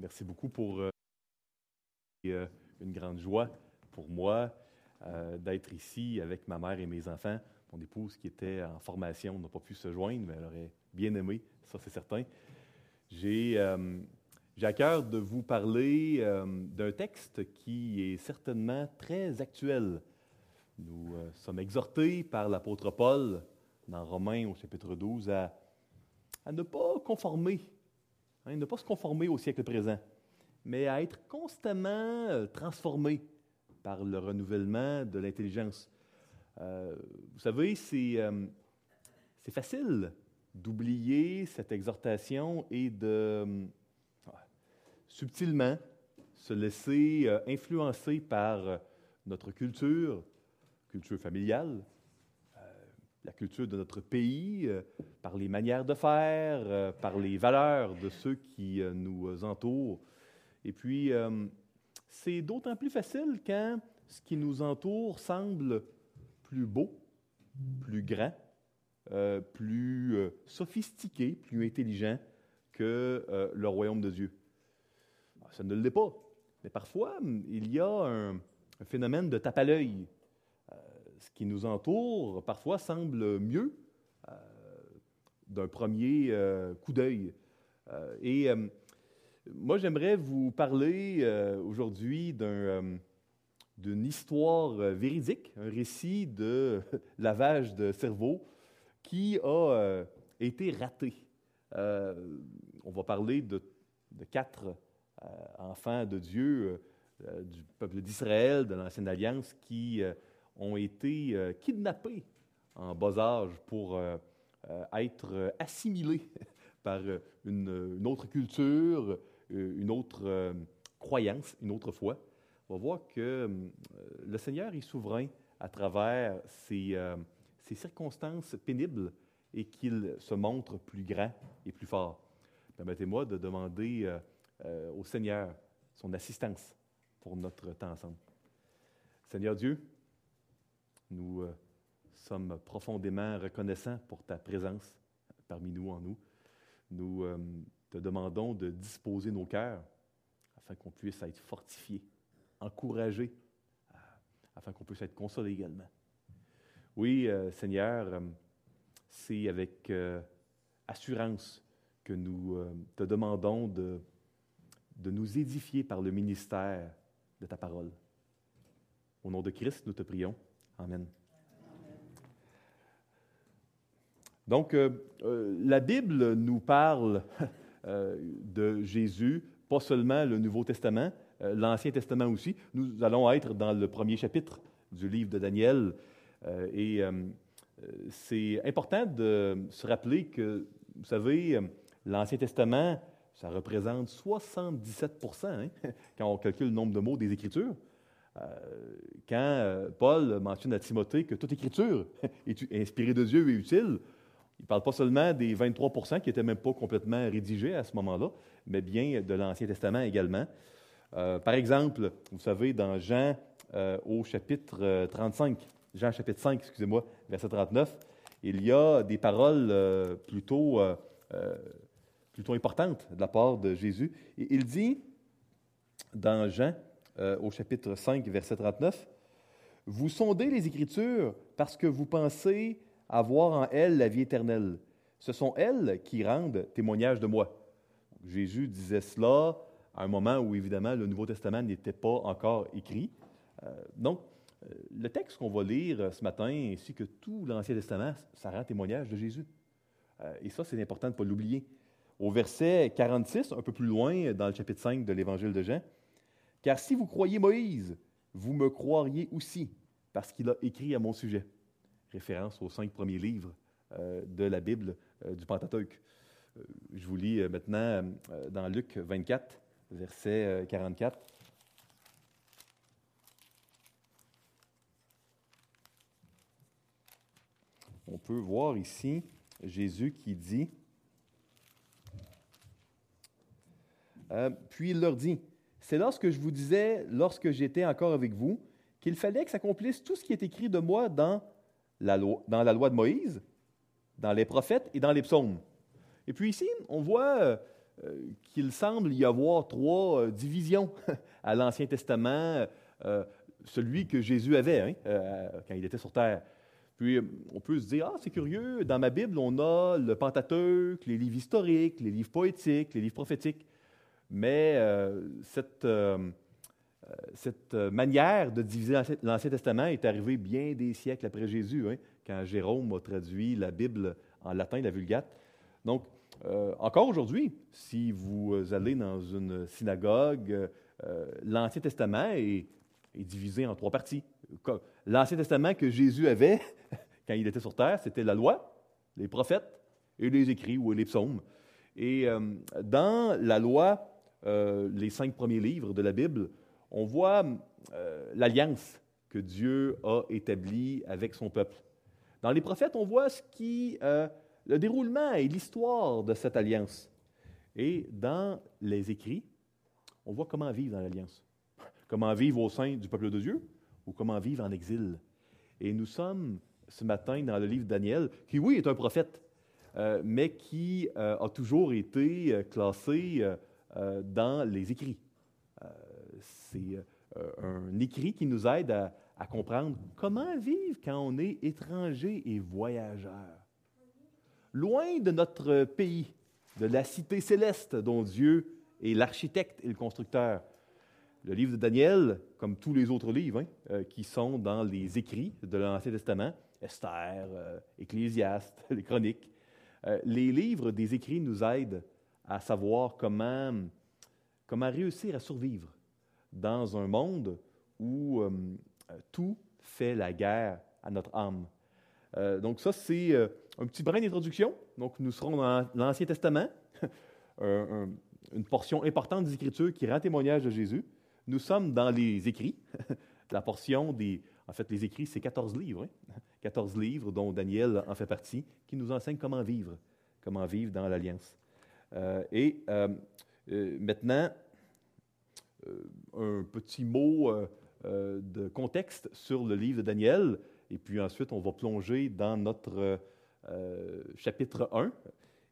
Merci beaucoup pour euh, euh, une grande joie pour moi euh, d'être ici avec ma mère et mes enfants. Mon épouse qui était en formation n'a pas pu se joindre, mais elle aurait bien aimé, ça c'est certain. J'ai à cœur de vous parler d'un texte qui est certainement très actuel. Nous sommes exhortés par l'apôtre Paul dans Romains au chapitre 12 à, à ne pas conformer Hein, ne pas se conformer au siècle présent, mais à être constamment euh, transformé par le renouvellement de l'intelligence. Euh, vous savez, euh, c'est facile d'oublier cette exhortation et de subtilement se laisser influencer par notre culture, culture familiale, la culture de notre pays, euh, par les manières de faire, euh, par les valeurs de ceux qui euh, nous entourent. Et puis, c'est d'autant plus facile quand ce qui nous entoure semble plus beau, plus grand, plus sophistiqué, plus intelligent que le royaume de Dieu. Ça ne l'est pas. Mais parfois, il y a un, un phénomène de tape à l'œil ce qui nous entoure parfois semble mieux euh, d'un premier euh, coup d'œil. Euh, et moi, j'aimerais vous parler aujourd'hui d'une histoire véridique, un récit de lavage de cerveau qui a été raté. on va parler de, de quatre enfants de Dieu, du peuple d'Israël, de l'Ancienne Alliance, qui ont été euh, kidnappés en bas âge pour euh, euh, être assimilés par une, autre culture, une autre croyance, une autre foi. On va voir que le Seigneur est souverain à travers ces, ces circonstances pénibles et qu'il se montre plus grand et plus fort. Permettez-moi de demander au Seigneur son assistance pour notre temps ensemble. Seigneur Dieu, nous euh, sommes profondément reconnaissants pour ta présence parmi nous, en nous. Nous euh, te demandons de disposer nos cœurs afin qu'on puisse être fortifiés, encouragés, euh, afin qu'on puisse être consolés également. Oui, Seigneur, c'est avec assurance que nous te demandons de, de nous édifier par le ministère de ta parole. Au nom de Christ, nous te prions. Amen. Donc, euh, euh, la Bible nous parle euh, de Jésus, pas seulement le Nouveau Testament, l'Ancien Testament aussi. Nous allons être dans le premier chapitre du livre de Daniel. et c'est important de se rappeler que, vous savez, l'Ancien Testament, ça représente 77 hein, quand on calcule le nombre de mots des Écritures. Euh, quand euh, Paul mentionne à Timothée que toute écriture est inspirée de Dieu et utile, il ne parle pas seulement des 23 qui n'étaient même pas complètement rédigés à ce moment-là, mais bien de l'Ancien Testament également. Euh, par exemple, vous savez, dans Jean au chapitre 35, Jean chapitre 5, excusez-moi, verset 39, il y a des paroles plutôt, plutôt importantes de la part de Jésus. Il dit dans Jean euh, au chapitre 5, verset 39. Vous sondez les Écritures parce que vous pensez avoir en elles la vie éternelle. Ce sont elles qui rendent témoignage de moi. Jésus disait cela à un moment où, évidemment, le Nouveau Testament n'était pas encore écrit. Euh, donc, euh, le texte qu'on va lire ce matin, ainsi que tout l'Ancien Testament, ça rend témoignage de Jésus. et ça, c'est important de ne pas l'oublier. Au verset 46, un peu plus loin, dans le chapitre 5 de l'Évangile de Jean, car si vous croyez Moïse, vous me croiriez aussi, parce qu'il a écrit à mon sujet. Référence aux cinq premiers livres euh, de la Bible euh, du Pentateuque. Euh, je vous lis maintenant dans Luc 24, verset 44. On peut voir ici Jésus qui dit, puis il leur dit, c'est lorsque je vous disais, lorsque j'étais encore avec vous, qu'il fallait que s'accomplisse tout ce qui est écrit de moi dans la, loi, de Moïse, dans les prophètes et dans les psaumes. Et puis ici, on voit euh, qu'il semble y avoir trois divisions à l'Ancien Testament, celui que Jésus avait hein, quand il était sur terre. Puis on peut se dire, ah, c'est curieux, dans ma Bible, on a le Pentateuque, les livres historiques, les livres poétiques, les livres prophétiques. Mais cette euh, cette euh, manière de diviser l'Ancien Testament est arrivée bien des siècles après Jésus, hein, quand Jérôme a traduit la Bible en latin, la Vulgate. Donc, euh, encore aujourd'hui, si vous allez dans une synagogue, l'Ancien Testament est, divisé en trois parties. L'Ancien Testament que Jésus avait quand il était sur terre, c'était la loi, les prophètes et les écrits ou les psaumes. Et dans la loi, les cinq premiers livres de la Bible, on voit euh, l'alliance que Dieu a établie avec son peuple. Dans les prophètes, on voit ce qui, euh, le déroulement et l'histoire de cette alliance. Et dans les écrits, on voit comment vivre dans l'alliance. Comment vivre au sein du peuple de Dieu ou comment vivre en exil. Et nous sommes ce matin dans le livre de Daniel, qui, oui, est un prophète, euh, mais qui a toujours été classé dans les écrits c'est euh, un écrit qui nous aide à, comprendre comment vivre quand on est étranger et voyageur. Loin de notre pays, de la cité céleste dont Dieu est l'architecte et le constructeur. Le livre de Daniel, comme tous les autres livres hein, euh, qui sont dans les écrits de l'Ancien Testament, Esther, euh, Ecclésiaste, les Chroniques, les livres des écrits nous aident à savoir comment, comment réussir à survivre dans un monde où euh, tout fait la guerre à notre âme. Euh, donc ça, c'est euh, un petit brin d'introduction. Donc nous serons dans l'Ancien Testament, une portion importante des Écritures qui rend témoignage de Jésus. Nous sommes dans les écrits, la portion des... En fait, les écrits, c'est 14 livres. 14 hein. livres dont Daniel en fait partie, qui nous enseignent comment vivre, comment vivre dans l'Alliance. Et maintenant, euh, un petit mot euh, euh, de contexte sur le livre de Daniel, et puis ensuite on va plonger dans notre chapitre 1.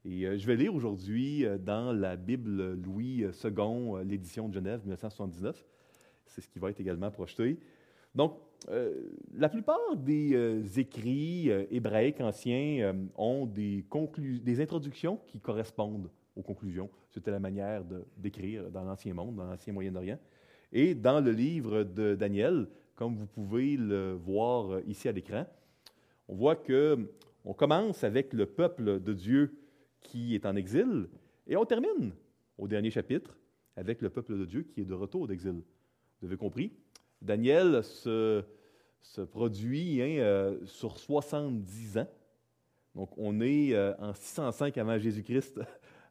Et je vais lire aujourd'hui dans la Bible Louis II, l'édition de Genève 1979. C'est ce qui va être également projeté. Donc, la plupart des écrits hébraïques anciens ont des, des introductions qui correspondent aux conclusions. C'était la manière d'écrire dans l'Ancien Monde, dans l'Ancien Moyen-Orient. Et dans le livre de Daniel, comme vous pouvez le voir ici à l'écran, on voit que on commence avec le peuple de Dieu qui est en exil et on termine au dernier chapitre avec le peuple de Dieu qui est de retour d'exil. Vous avez compris? Daniel se, produit hein, euh, sur 70 ans. Donc, on est euh, en 605 avant Jésus-Christ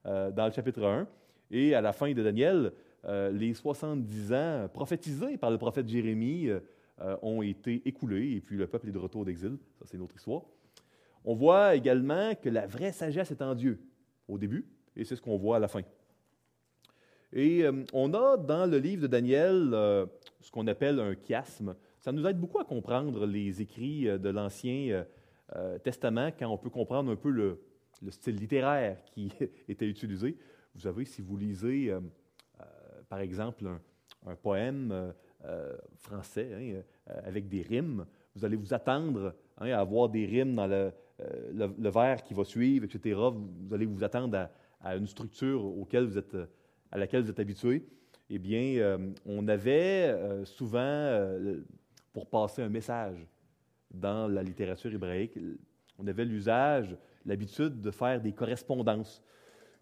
euh, dans le chapitre 1. Et à la fin de Daniel, euh, les 70 ans prophétisés par le prophète Jérémie euh, ont été écoulés et puis le peuple est de retour d'exil. Ça, c'est notre histoire. On voit également que la vraie sagesse est en Dieu au début, et c'est ce qu'on voit à la fin. Et on a dans le livre de Daniel ce qu'on appelle un chiasme. Ça nous aide beaucoup à comprendre les écrits de l'Ancien Testament quand on peut comprendre un peu le, le style littéraire qui était utilisé. Vous savez, si vous lisez, euh, euh, par exemple, un, poème euh, français hein, avec des rimes, vous allez vous attendre hein, à avoir des rimes dans le, le, vers qui va suivre, etc. Vous, allez vous attendre à, une structure à laquelle vous êtes habitué. Eh bien, on avait souvent, pour passer un message dans la littérature hébraïque, on avait l'usage l'habitude de faire des correspondances.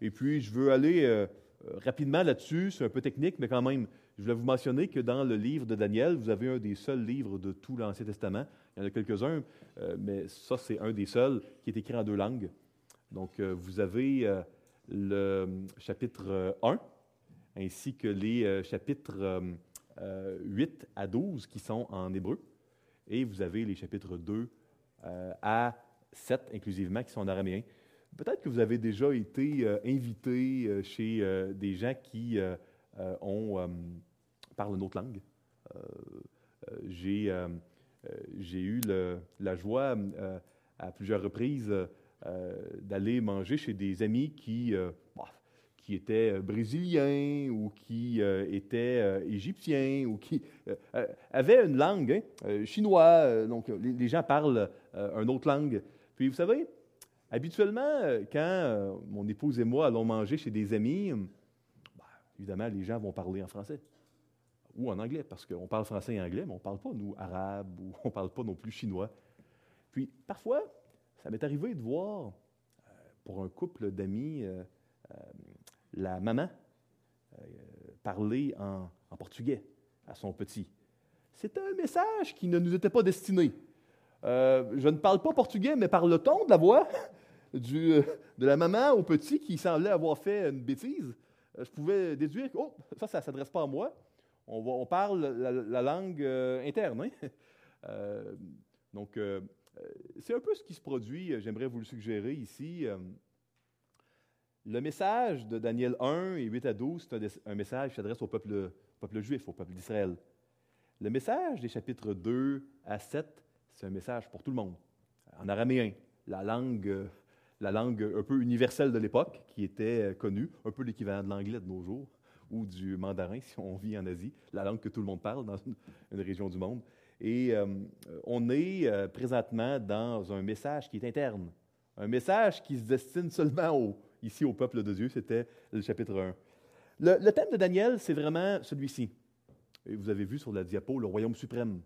Et puis, je veux aller euh, euh, rapidement là-dessus, c'est un peu technique, mais quand même, je voulais vous mentionner que dans le livre de Daniel, vous avez un des seuls livres de tout l'Ancien Testament. Il y en a quelques-uns, euh, mais ça, c'est un des seuls qui est écrit en deux langues. Donc, vous avez le chapitre 1, ainsi que les chapitres 8 à 12 qui sont en hébreu, et vous avez les chapitres 2 à sept inclusivement qui sont araméen. Peut-être que vous avez déjà été euh, invité euh, chez euh, des gens qui parlent une autre langue. J'ai eu la joie à plusieurs reprises d'aller manger chez des amis qui, bah, qui était brésilien ou qui était égyptien ou qui avait une langue, hein, chinois, donc les, gens parlent une autre langue. Puis vous savez, habituellement, quand mon épouse et moi allons manger chez des amis, ben, évidemment, les gens vont parler en français ou en anglais, parce qu'on parle français et anglais, mais on ne parle pas, nous, arabe, ou on ne parle pas non plus chinois. Puis, parfois, ça m'est arrivé de voir, euh, pour un couple d'amis, euh, euh, la maman parler en, portugais à son petit. C'était un message qui ne nous était pas destiné. Je ne parle pas portugais, mais par le ton de la voix du, de la maman au petit qui semblait avoir fait une bêtise, je pouvais déduire que oh, ça, ça ne s'adresse pas à moi on, parle la, langue euh, interne. Hein? Euh, donc, euh, c'est un peu ce qui se produit, j'aimerais vous le suggérer ici. le message de Daniel 1 et 8 à 12, c'est un, message qui s'adresse au peuple juif, au peuple d'Israël. Le message des chapitres 2 à 7, c'est un message pour tout le monde, en araméen, la langue, la langue un peu universelle de l'époque, qui était connue, un peu l'équivalent de l'anglais de nos jours ou du mandarin si on vit en Asie, la langue que tout le monde parle dans une, région du monde. Et euh, on est euh, présentement dans un message qui est interne, un message qui se destine seulement ici au peuple de Dieu. C'était le chapitre 1. Le, thème de Daniel, c'est vraiment celui-ci. Vous avez vu sur la diapo le royaume suprême.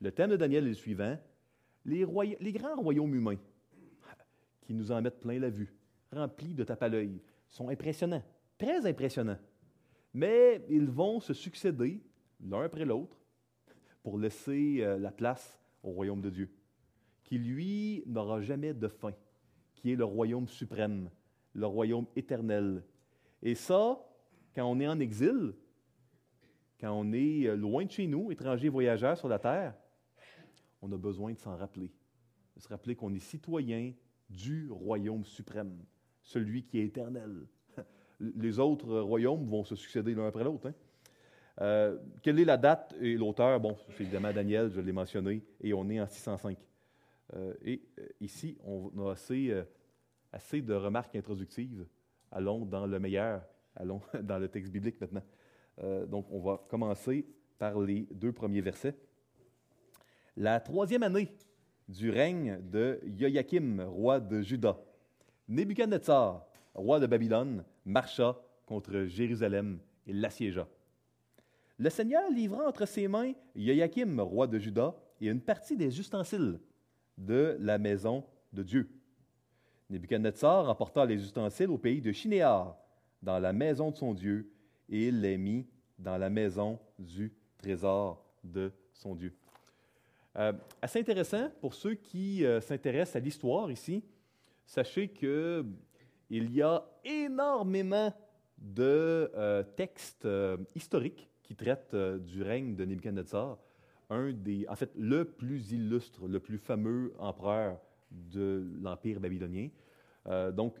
Le thème de Daniel est le suivant les, grands royaumes humains qui nous en mettent plein la vue, remplis de tape à l'œil, sont impressionnants, très impressionnants mais ils vont se succéder l'un après l'autre pour laisser euh, la place au royaume de Dieu, qui lui n'aura jamais de fin, qui est le royaume suprême, le royaume éternel. Et ça, quand on est en exil, quand on est euh, loin de chez nous, étrangers voyageurs sur la terre, on a besoin de s'en rappeler, de se rappeler qu'on est citoyen du royaume suprême, celui qui est éternel les autres royaumes vont se succéder l'un après l'autre. Hein. Euh, quelle est la date et l'auteur? Bon, c'est évidemment Daniel, je l'ai mentionné, et on est en 605. Euh, et euh, ici, on a assez, assez de remarques introductives. Allons dans le meilleur, allons dans le texte biblique maintenant. donc, on va commencer par les deux premiers versets. La troisième année du règne de Joachim, roi de Juda, Nebuchadnezzar, roi de Babylone, marcha contre Jérusalem et l'assiégea. Le Seigneur livra entre ses mains Joachim, roi de Juda, et une partie des ustensiles de la maison de Dieu. Nebuchadnezzar emporta les ustensiles au pays de Chinéar, dans la maison de son Dieu, et il les mit dans la maison du trésor de son Dieu. Euh, assez intéressant pour ceux qui euh, s'intéressent à l'histoire ici. Sachez que il y a énormément de euh, textes euh, historiques qui traitent euh, du règne de Nebuchadnezzar, un des, en fait, le plus illustre, le plus fameux empereur de l'Empire babylonien. donc,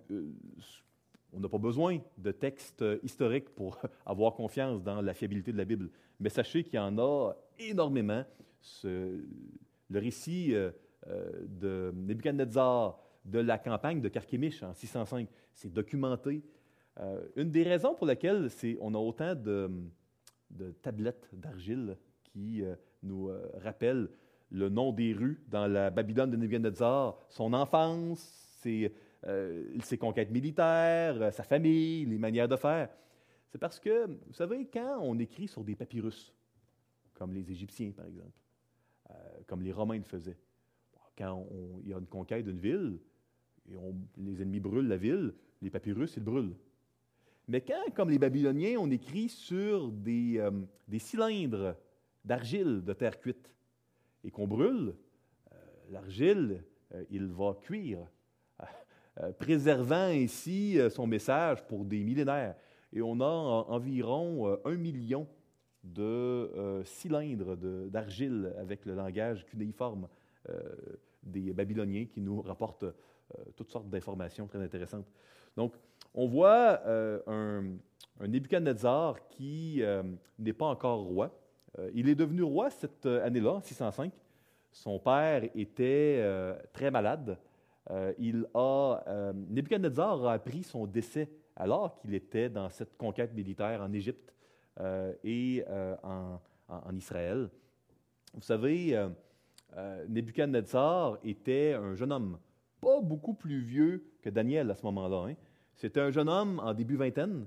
on n'a pas besoin de textes historiques pour avoir confiance dans la fiabilité de la Bible. Mais sachez qu'il y en a énormément. Le récit de Nebuchadnezzar, de la campagne de Carchemish en 605. C'est documenté. Euh, une des raisons pour lesquelles on a autant de, tablettes d'argile qui euh, nous euh, rappellent le nom des rues dans la Babylone de Nebuchadnezzar, son enfance, ses conquêtes militaires, sa famille, les manières de faire. C'est parce que, vous savez, quand on écrit sur des papyrus, comme les Égyptiens, par exemple, comme les Romains le faisaient, quand il y a une conquête d'une ville, et les ennemis brûlent la ville, les papyrus, ils brûlent. Mais quand, comme les Babyloniens, on écrit sur des, euh, cylindres d'argile de terre cuite et qu'on brûle, euh, l'argile, euh, il va cuire, préservant ainsi son message pour des millénaires. Et on a environ un million de cylindres d'argile avec le langage cunéiforme des Babyloniens qui nous rapportent euh, toutes sortes d'informations très intéressantes. Donc, on voit euh, un, un, Nebuchadnezzar qui euh, n'est pas encore roi. il est devenu roi cette année-là, en 605. Son père était très malade. il a, Nebuchadnezzar a appris son décès alors qu'il était dans cette conquête militaire en Égypte et en, en, Israël. Vous savez, Nebuchadnezzar était un jeune homme, pas beaucoup plus vieux que Daniel à ce moment-là. Hein. C'était un jeune homme en début vingtaine.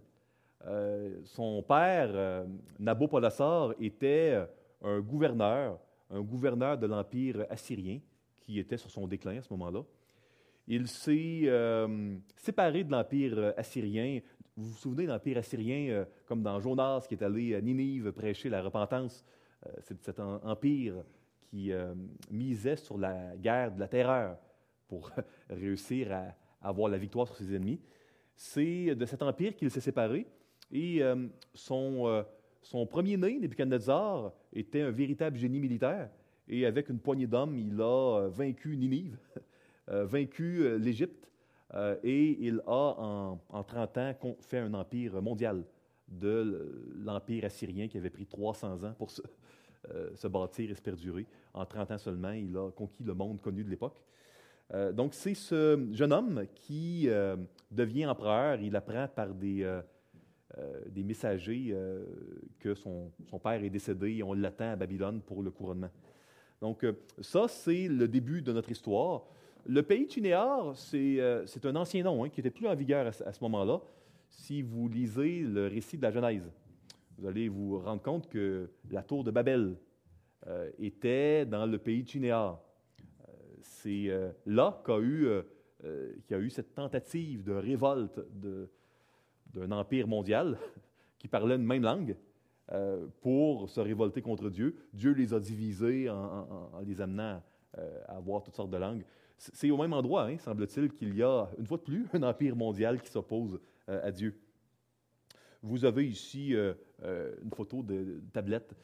son père, Nabopolassar, était un gouverneur, un gouverneur de l'Empire assyrien qui était sur son déclin à ce moment-là. Il s'est euh, séparé de l'Empire assyrien. Vous vous souvenez de l'Empire assyrien, euh, comme dans Jonas, qui est allé à Ninive prêcher la repentance. Euh, c'est cet empire qui misait sur la guerre de la terreur pour réussir à, avoir la victoire sur ses ennemis. C'est de cet empire qu'il s'est séparé. Et son, premier-né, Nebuchadnezzar, était un véritable génie militaire. Et avec une poignée d'hommes, il a euh, vaincu Ninive, euh, vaincu euh, l'Égypte, et il a, en, en, 30 ans, fait un empire mondial de l'empire assyrien qui avait pris 300 ans pour se, bâtir et se perdurer. En 30 ans seulement, il a conquis le monde connu de l'époque. donc, c'est ce jeune homme qui devient empereur. Il apprend par des euh, des messagers euh, que son, père est décédé et on l'attend à Babylone pour le couronnement. Donc, euh, ça, c'est le début de notre histoire. Le pays Tunéar, c'est un ancien nom hein, qui n'était plus en vigueur à, ce moment-là. Si vous lisez le récit de la Genèse, vous allez vous rendre compte que la tour de Babel était dans le pays Tunéar. c'est là qu'a eu, qu a eu cette tentative de révolte d'un empire mondial qui parlait une même langue euh, pour se révolter contre Dieu. Dieu les a divisés en, les amenant euh, à avoir toutes sortes de langues. C'est au même endroit, hein, semble-t-il, qu'il y a, une fois de plus, un empire mondial qui s'oppose euh, à Dieu. Vous avez ici une photo de, tablette.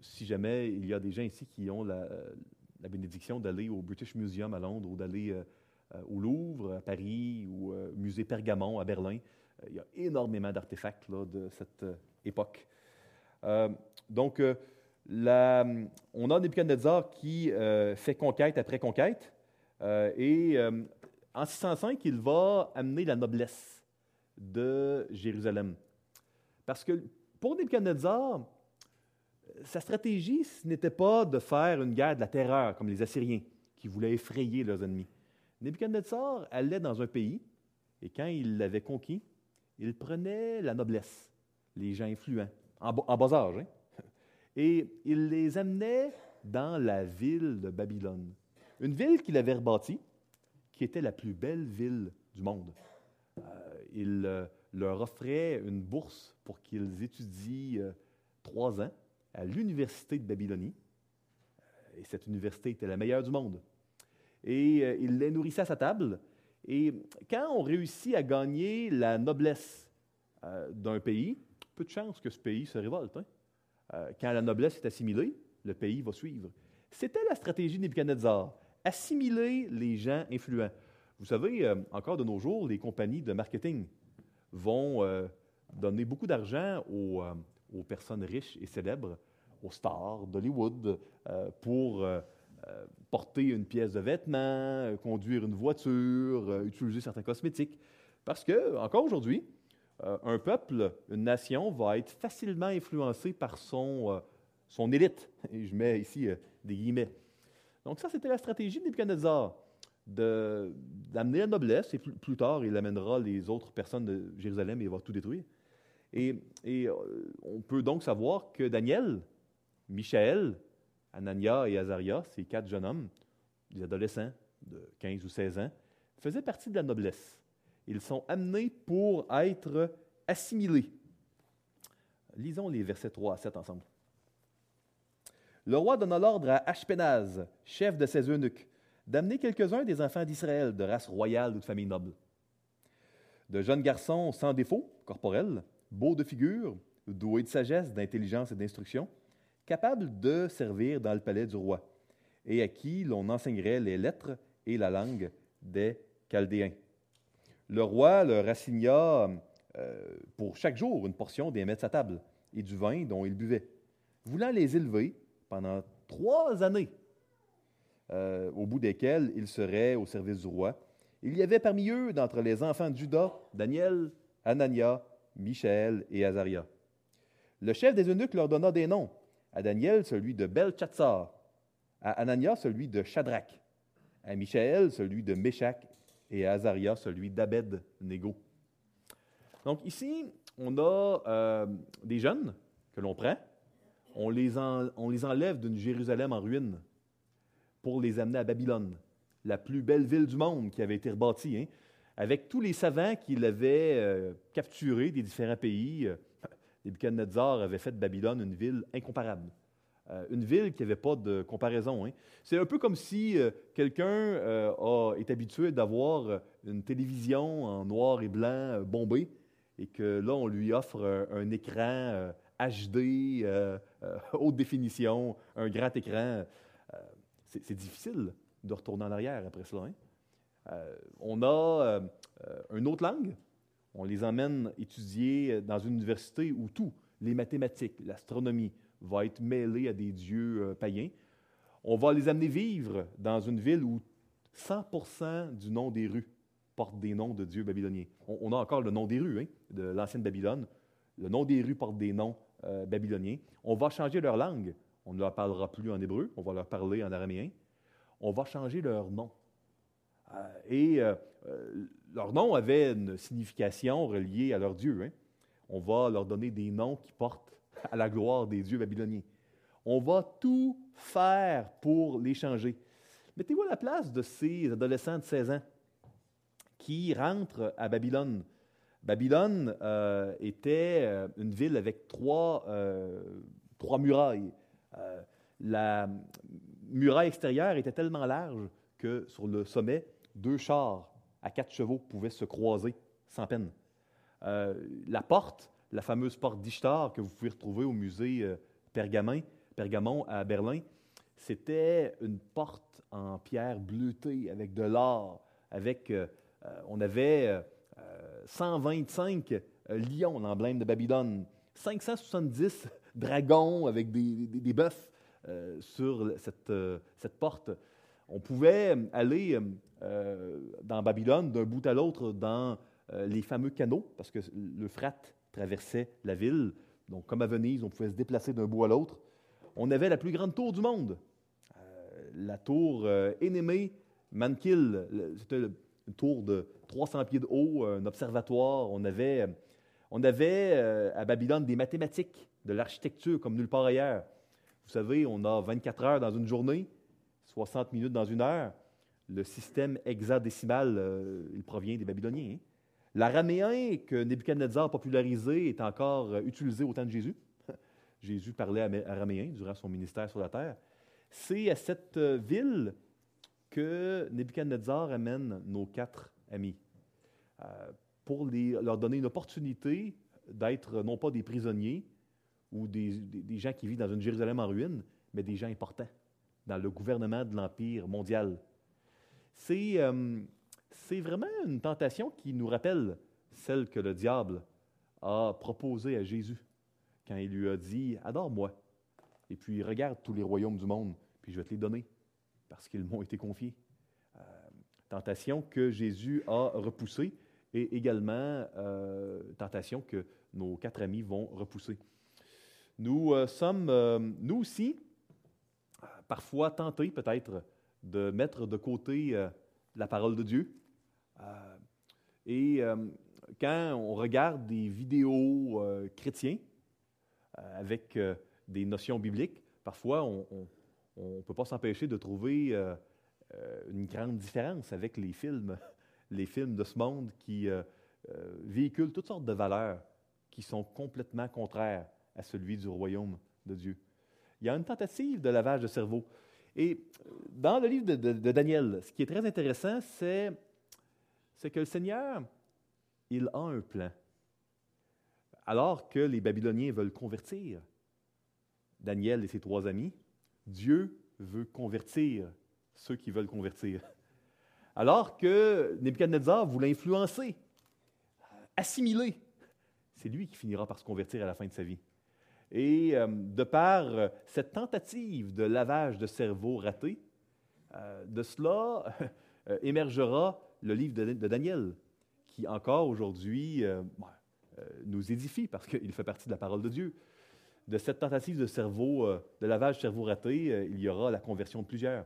si jamais il y a des gens ici qui ont la, bénédiction d'aller au British Museum à Londres ou d'aller au Louvre à Paris ou au musée Pergamon à Berlin, euh, il y a énormément d'artefacts de cette euh, époque. Euh, donc, on a Nebuchadnezzar qui fait conquête après conquête. Et en 605, il va amener la noblesse de Jérusalem. Parce que pour Nebuchadnezzar, sa stratégie, n'était pas de faire une guerre de la terreur comme les Assyriens, qui voulaient effrayer leurs ennemis. Nebuchadnezzar allait dans un pays, et quand il l'avait conquis, il prenait la noblesse, les gens influents, en, bas âge, hein. et il les amenait dans la ville de Babylone. Une ville qu'il avait rebâtie, qui était la plus belle ville du monde. Euh, il euh, leur offrait une bourse pour qu'ils étudient euh, trois ans à l'université de Babylonie. Et cette université était la meilleure du monde. Et il les nourrissait à sa table et quand on réussit à gagner la noblesse d'un pays, peu de chances que ce pays se révolte. Hein. Quand la noblesse est assimilée, le pays va suivre. C'était la stratégie de Nebuchadnezzar, assimiler les gens influents. Vous savez, euh, encore de nos jours, les compagnies de marketing vont donner beaucoup d'argent aux, aux, personnes riches et célèbres, aux stars d'Hollywood, pour euh, porter une pièce de vêtement, euh, conduire une voiture, euh, utiliser certains cosmétiques. Parce que, encore aujourd'hui, un peuple, une nation va être facilement influencé par son, élite. Je mets ici des guillemets. Donc ça, c'était la stratégie de Nebuchadnezzar, d'amener la noblesse, et plus, tard, il amènera les autres personnes de Jérusalem et va tout détruire. Et, et on peut donc savoir que Daniel, Michaël, Anania et Azaria, ces quatre jeunes hommes, des adolescents de 15 ou 16 ans, faisaient partie de la noblesse. Ils sont amenés pour être assimilés. Lisons les versets 3 à 7 ensemble. Le roi donna l'ordre à Ashpenaz, chef de ses eunuques, d'amener quelques-uns des enfants d'Israël de race royale ou de famille noble. De jeunes garçons sans défaut corporel, beaux de figure, doués de sagesse, d'intelligence et d'instruction, capable de servir dans le palais du roi, et à qui l'on enseignerait les lettres et la langue des Chaldéens. Le roi leur assigna euh, pour chaque jour une portion des mets de sa table et du vin dont il buvait, voulant les élever pendant trois années, euh, au bout desquelles ils seraient au service du roi. Il y avait parmi eux, d'entre les enfants de Daniel, Anania, Michaël et Azaria. Le chef des eunuques leur donna des noms. À Daniel, celui de Belchatsar. À Anania, celui de Shadrach. À Michaël, celui de Meshach. Et à Azaria, celui d'Abed-Nego. Donc ici, on a euh, des jeunes que l'on prend, on les, enlève d'une Jérusalem en ruine pour les amener à Babylone, la plus belle ville du monde qui avait été rebâtie, hein, avec tous les savants qu'il avait euh, des différents pays. Euh, Nebuchadnezzar avait fait de Babylone une ville incomparable. Euh, une ville qui n'avait pas de comparaison. Hein. C'est un peu comme si quelqu'un est habitué d'avoir une télévision en noir et blanc bombée et que là, on lui offre un, écran HD, haute définition, un grand écran c'est difficile de retourner en arrière après cela. Hein. Euh, on a euh, une autre langue. On les emmène étudier dans une université où tout, les mathématiques, l'astronomie, va être mêlé à des dieux euh, païens. On va les amener vivre dans une ville où 100% du nom des rues porte des noms de dieux babyloniens. On, a encore le nom des rues hein, de l'ancienne Babylone. Le nom des rues porte des noms babyloniens. On va changer leur langue. On ne leur parlera plus en hébreu, on va leur parler en araméen. On va changer leur nom. Euh, et euh, euh, leur nom avait une signification reliée à leur Dieu. Hein. On va leur donner des noms qui portent à la gloire des dieux babyloniens. On va tout faire pour les changer. Mettez-vous à la place de ces adolescents de 16 ans qui rentrent à Babylone. Babylone était une ville avec trois, trois murailles. Euh, la muraille extérieure était tellement large que sur le sommet, deux chars à quatre chevaux pouvaient se croiser sans peine. Euh, la porte, la fameuse porte d'Ishtar que vous pouvez retrouver au musée euh, Pergamon à Berlin, c'était une porte en pierre bleutée avec de l'or, avec, on avait 125 lions, l'emblème de Babylone, 570 dragons avec des, des, bœufs euh, sur cette, euh, cette, porte. On pouvait aller euh, dans Babylone d'un bout à l'autre dans les fameux canaux, parce que le frat traversait la ville. Donc, comme à Venise, on pouvait se déplacer d'un bout à l'autre. On avait la plus grande tour du monde, la tour Ennemé Mankill. C'était une tour de 300 pieds de haut, un observatoire. On avait, on avait à Babylone des mathématiques de l'architecture comme nulle part ailleurs. Vous savez, on a 24 heures dans une journée, 60 minutes dans une heure. Le système hexadécimal, euh, il provient des Babyloniens. Hein. L'araméen que Nebuchadnezzar a popularisé est encore euh, utilisé au temps de Jésus. Jésus parlait araméen durant son ministère sur la terre. C'est à cette euh, ville que Nebuchadnezzar amène nos quatre amis pour leur donner une opportunité d'être non pas des prisonniers, ou des, gens qui vivent dans une Jérusalem en ruine, mais des gens importants dans le gouvernement de l'Empire mondial. C'est, euh, vraiment une tentation qui nous rappelle celle que le diable a proposée à Jésus quand il lui a dit Adore-moi, et puis regarde tous les royaumes du monde, puis je vais te les donner, parce qu'ils m'ont été confiés. Euh, tentation que Jésus a repoussée et également euh, tentation que nos quatre amis vont repousser. Nous euh, sommes, nous aussi, parfois tentés peut-être de mettre de côté la parole de Dieu. et quand on regarde des vidéos chrétiens avec des notions bibliques, parfois on ne peut pas s'empêcher de trouver une grande différence avec les films, les films de ce monde qui véhiculent toutes sortes de valeurs qui sont complètement contraires à celui du royaume de Dieu. Il y a une tentative de lavage de cerveau. Et dans le livre de, Daniel, ce qui est très intéressant, c'est, c'est que le Seigneur, il a un plan. Alors que les Babyloniens veulent convertir Daniel et ses trois amis, Dieu veut convertir ceux qui veulent convertir. Alors que Nebuchadnezzar voulait influencer, assimiler, c'est lui qui finira par se convertir à la fin de sa vie. Et euh, de par euh, cette tentative de lavage de cerveau raté, euh, de cela émergera le livre de, Daniel, qui encore aujourd'hui nous édifie parce qu'il fait partie de la parole de Dieu. De cette tentative de cerveau, de lavage cerveau raté, il y aura la conversion de plusieurs.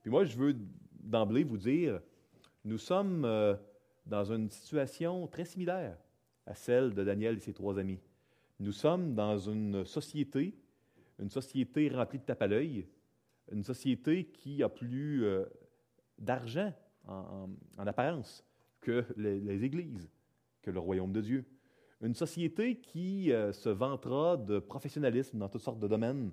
Puis moi, je veux d'emblée vous dire, nous sommes dans une situation très similaire à celle de Daniel et ses trois amis. Nous sommes dans une société, une société remplie de tape à l'œil, une société qui a plus euh, d'argent en, apparence que les, églises, que le royaume de Dieu. Une société qui euh, se vantera de professionnalisme dans toutes sortes de domaines,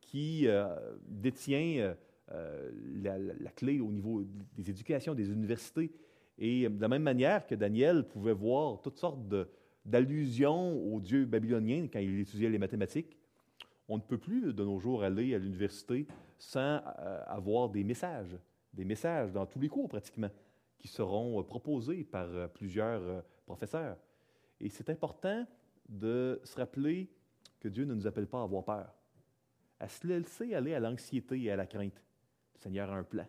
qui euh, détient la, la, clé au niveau des éducations, des universités, et de la même manière que Daniel pouvait voir toutes sortes d'allusions aux dieux babyloniens quand il étudiait les mathématiques, on ne peut plus de nos jours aller à l'université sans euh, avoir des messages, des messages dans tous les cours pratiquement, qui seront euh, proposés par euh, plusieurs professeurs. Et c'est important de se rappeler que Dieu ne nous appelle pas à avoir peur, à se laisser aller à l'anxiété et à la crainte. Le Seigneur a un plan.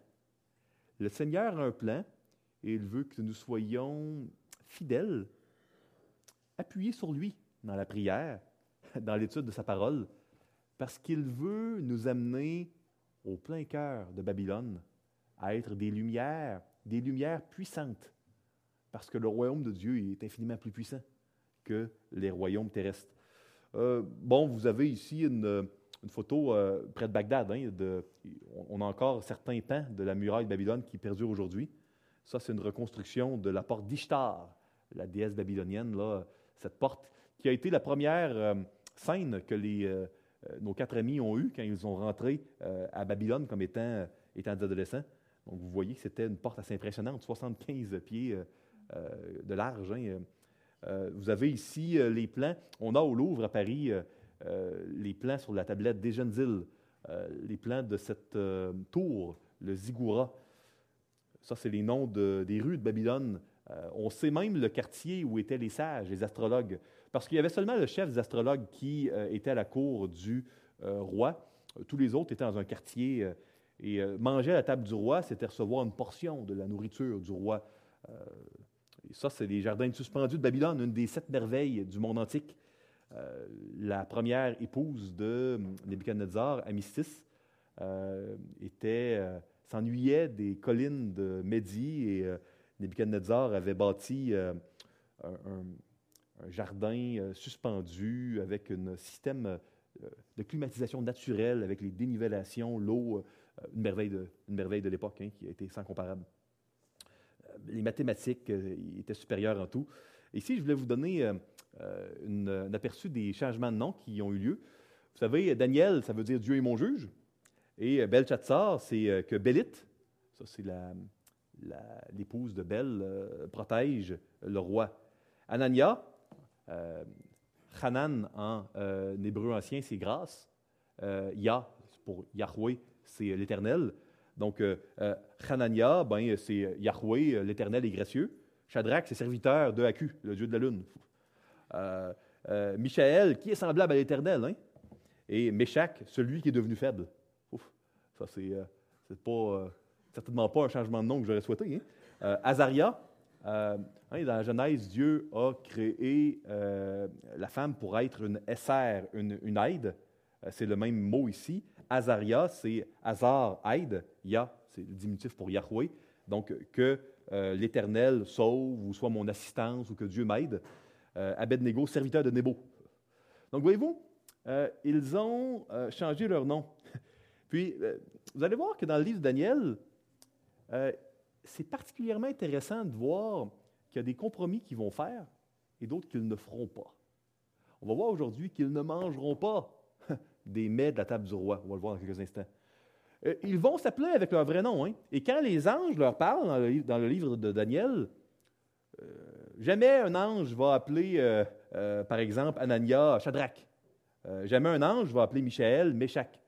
Le Seigneur a un plan et il veut que nous soyons fidèles, appuyés sur lui dans la prière, dans l'étude de sa parole, parce qu'il veut nous amener au plein cœur de Babylone à être des lumières, des lumières puissantes, parce que le royaume de Dieu est infiniment plus puissant que les royaumes terrestres. Euh, bon, vous avez ici une, photo euh, près de Bagdad. Hein, on a encore certains pans de la muraille de Babylone qui perdurent aujourd'hui. Ça, c'est une reconstruction de la porte d'Ishtar, la déesse babylonienne, là, cette porte qui a été la première euh, scène que euh, euh, nos quatre amis ont eue quand ils ont rentré à Babylone comme étant, étant des adolescents. Donc, vous voyez que c'était une porte assez impressionnante, 75 pieds de large. Hein. Vous avez ici les plans. On a au Louvre à Paris les plans sur la tablette des jeunes les plans de cette tour, le Ziggoura. Ça, c'est les noms des rues de Babylone. Euh, on sait même le quartier où étaient les sages, les astrologues, parce qu'il y avait seulement le chef des astrologues qui euh, était à la cour du euh, roi. Tous les autres étaient dans un quartier. et manger à la table du roi, c'était recevoir une portion de la nourriture du roi. Et ça, c'est les jardins suspendus de Babylone, une des sept merveilles du monde antique. la première épouse de Nebuchadnezzar, Amistis, était s'ennuyait des collines de Médie et euh, Nebuchadnezzar avait bâti euh, un, jardin euh, suspendu avec un système de climatisation naturelle, avec les dénivellations, l'eau, une merveille de, une merveille de l'époque hein, qui a été sans comparable. Les mathématiques étaient supérieures en tout. Ici, je voulais vous donner un aperçu des changements de nom qui ont eu lieu. Vous savez, Daniel, ça veut dire Dieu est mon juge. Et euh, Belshazzar, c'est euh, que Bélite, ça c'est l'épouse de Bel, euh, protège le roi. Anania, Hanan en hébreu ancien, c'est grâce. Yah, pour Yahweh, c'est l'Éternel. Donc, Hanania, ben, c'est Yahweh, l'Éternel est gracieux. Shadrach, c'est serviteur de Haku, le dieu de la lune. Michaël, qui est semblable à l'Éternel. Hein? Et Meshach, celui qui est devenu faible. Ça, c'est euh, euh, certainement pas un changement de nom que j'aurais souhaité. Hein? Euh, Azaria, hein, dans la Genèse, Dieu a créé la femme pour être une SR, une, aide. c'est le même mot ici. Azaria, c'est Azar, aide. Ya, c'est le diminutif pour Yahweh. Donc, que l'Éternel sauve ou soit mon assistance ou que Dieu m'aide. Abednego, serviteur de Nebo. Donc, voyez-vous, ils ont changé leur nom. Puis, euh, vous allez voir que dans le livre de Daniel, euh, c'est particulièrement intéressant de voir qu'il y a des compromis qu'ils vont faire et d'autres qu'ils ne feront pas. On va voir aujourd'hui qu'ils ne mangeront pas des mets de la table du roi. On va le voir dans quelques instants. Euh, ils vont s'appeler avec leur vrai nom. Hein. Et quand les anges leur parlent dans le, livre de Daniel, jamais un ange va appeler, par exemple, Anania Shadrach. jamais un ange va appeler Michael Meshach.